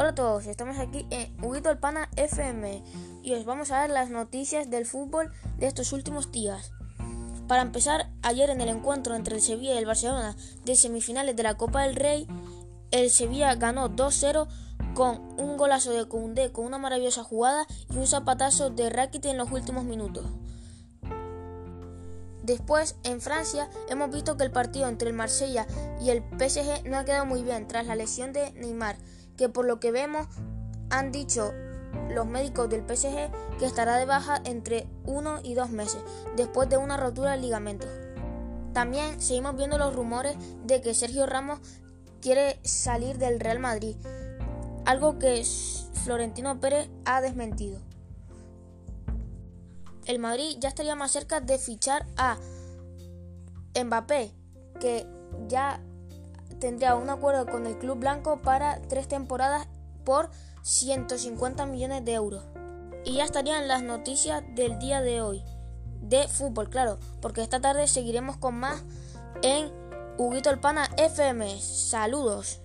Hola a todos, estamos aquí en Huguito el Pana FM y os vamos a dar las noticias del fútbol de estos últimos días. Para empezar, ayer en el encuentro entre el Sevilla y el Barcelona de semifinales de la Copa del Rey, el Sevilla ganó 2-0 con un golazo de Koundé con una maravillosa jugada y un zapatazo de Rakitic en los últimos minutos. Después, en Francia, hemos visto que el partido entre el Marsella y el PSG no ha quedado muy bien tras la lesión de Neymar, que por lo que vemos han dicho los médicos del PSG que estará de baja entre uno y dos meses, después de una rotura del ligamento. También seguimos viendo los rumores de que Sergio Ramos quiere salir del Real Madrid, algo que Florentino Pérez ha desmentido el Madrid ya estaría más cerca de fichar a Mbappé, que ya tendría un acuerdo con el Club Blanco para tres temporadas por 150 millones de euros. Y ya estarían las noticias del día de hoy. De fútbol, claro, porque esta tarde seguiremos con más en Huguito el Pana FM. Saludos.